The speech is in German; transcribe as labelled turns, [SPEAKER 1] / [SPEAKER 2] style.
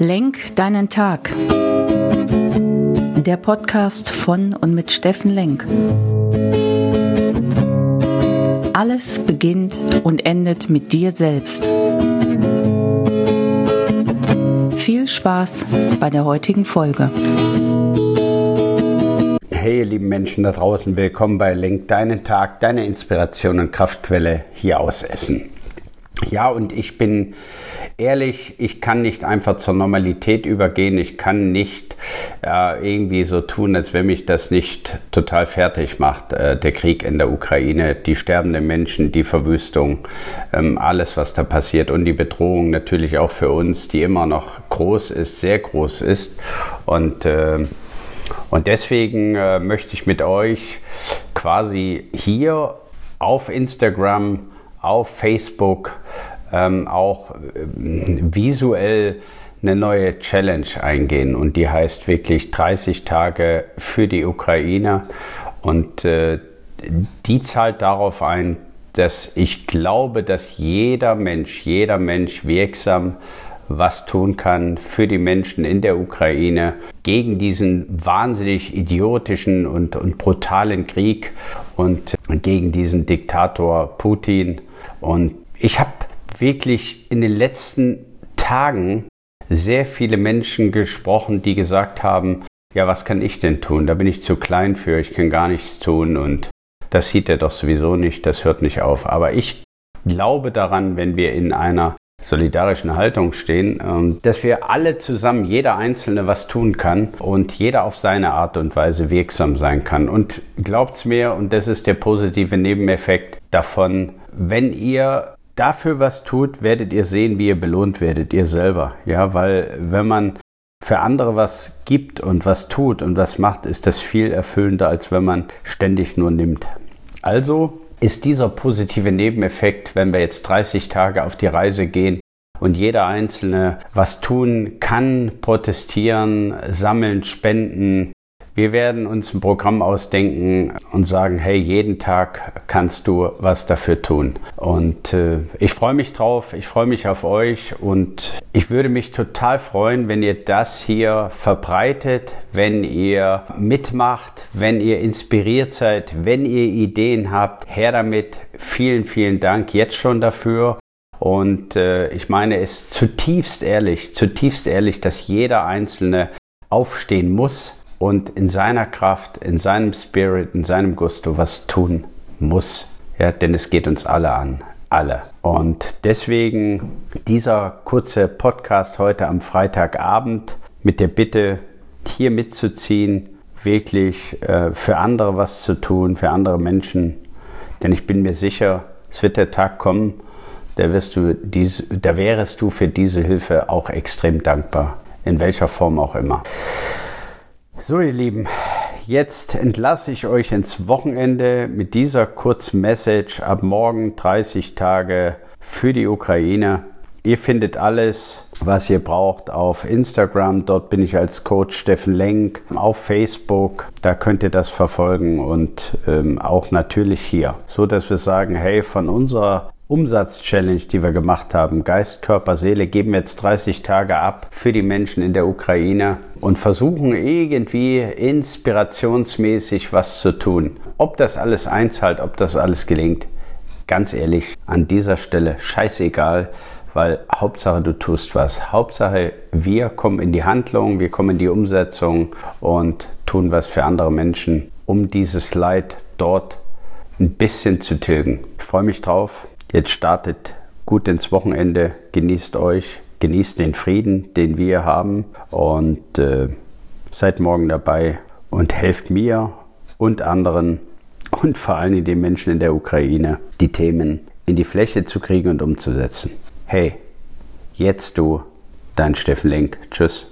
[SPEAKER 1] Lenk deinen Tag. Der Podcast von und mit Steffen Lenk. Alles beginnt und endet mit dir selbst. Viel Spaß bei der heutigen Folge.
[SPEAKER 2] Hey, ihr lieben Menschen da draußen, willkommen bei Lenk deinen Tag, deine Inspiration und Kraftquelle hier aus Essen. Ja, und ich bin ehrlich, ich kann nicht einfach zur Normalität übergehen. Ich kann nicht äh, irgendwie so tun, als wenn mich das nicht total fertig macht. Äh, der Krieg in der Ukraine, die sterbenden Menschen, die Verwüstung, ähm, alles, was da passiert und die Bedrohung natürlich auch für uns, die immer noch groß ist, sehr groß ist. Und, äh, und deswegen äh, möchte ich mit euch quasi hier auf Instagram auf Facebook ähm, auch äh, visuell eine neue Challenge eingehen und die heißt wirklich 30 Tage für die Ukraine und äh, die zahlt darauf ein, dass ich glaube, dass jeder Mensch, jeder Mensch wirksam was tun kann für die Menschen in der Ukraine gegen diesen wahnsinnig idiotischen und, und brutalen Krieg und gegen diesen Diktator Putin. Und ich habe wirklich in den letzten Tagen sehr viele Menschen gesprochen, die gesagt haben, ja, was kann ich denn tun? Da bin ich zu klein für, ich kann gar nichts tun und das sieht er doch sowieso nicht, das hört nicht auf. Aber ich glaube daran, wenn wir in einer solidarischen Haltung stehen, ähm, dass wir alle zusammen, jeder Einzelne was tun kann und jeder auf seine Art und Weise wirksam sein kann. Und glaubt's mir, und das ist der positive Nebeneffekt davon, wenn ihr dafür was tut, werdet ihr sehen, wie ihr belohnt werdet, ihr selber. Ja, weil wenn man für andere was gibt und was tut und was macht, ist das viel erfüllender, als wenn man ständig nur nimmt. Also ist dieser positive Nebeneffekt, wenn wir jetzt 30 Tage auf die Reise gehen und jeder Einzelne was tun kann, protestieren, sammeln, spenden, wir werden uns ein Programm ausdenken und sagen, hey, jeden Tag kannst du was dafür tun. Und äh, ich freue mich drauf, ich freue mich auf euch und ich würde mich total freuen, wenn ihr das hier verbreitet, wenn ihr mitmacht, wenn ihr inspiriert seid, wenn ihr Ideen habt. Her damit. Vielen, vielen Dank jetzt schon dafür. Und äh, ich meine es zutiefst ehrlich, zutiefst ehrlich, dass jeder Einzelne aufstehen muss und in seiner Kraft, in seinem Spirit, in seinem Gusto was tun muss. Ja, denn es geht uns alle an. Alle. Und deswegen dieser kurze Podcast heute am Freitagabend mit der Bitte, hier mitzuziehen, wirklich äh, für andere was zu tun, für andere Menschen. Denn ich bin mir sicher, es wird der Tag kommen, da, wirst du dies, da wärest du für diese Hilfe auch extrem dankbar, in welcher Form auch immer. So, ihr Lieben, jetzt entlasse ich euch ins Wochenende mit dieser kurzen Message. Ab morgen 30 Tage für die Ukraine. Ihr findet alles, was ihr braucht, auf Instagram. Dort bin ich als Coach Steffen Lenk. Auf Facebook, da könnt ihr das verfolgen und ähm, auch natürlich hier. So dass wir sagen, hey, von unserer Umsatz-Challenge, die wir gemacht haben, Geist, Körper, Seele, geben jetzt 30 Tage ab für die Menschen in der Ukraine und versuchen irgendwie inspirationsmäßig was zu tun. Ob das alles einzahlt, ob das alles gelingt, ganz ehrlich, an dieser Stelle scheißegal, weil Hauptsache du tust was. Hauptsache wir kommen in die Handlung, wir kommen in die Umsetzung und tun was für andere Menschen, um dieses Leid dort ein bisschen zu tilgen. Ich freue mich drauf. Jetzt startet gut ins Wochenende, genießt euch, genießt den Frieden, den wir haben und äh, seid morgen dabei und helft mir und anderen und vor allem den Menschen in der Ukraine, die Themen in die Fläche zu kriegen und umzusetzen. Hey, jetzt du, dein Steffen Lenk. Tschüss.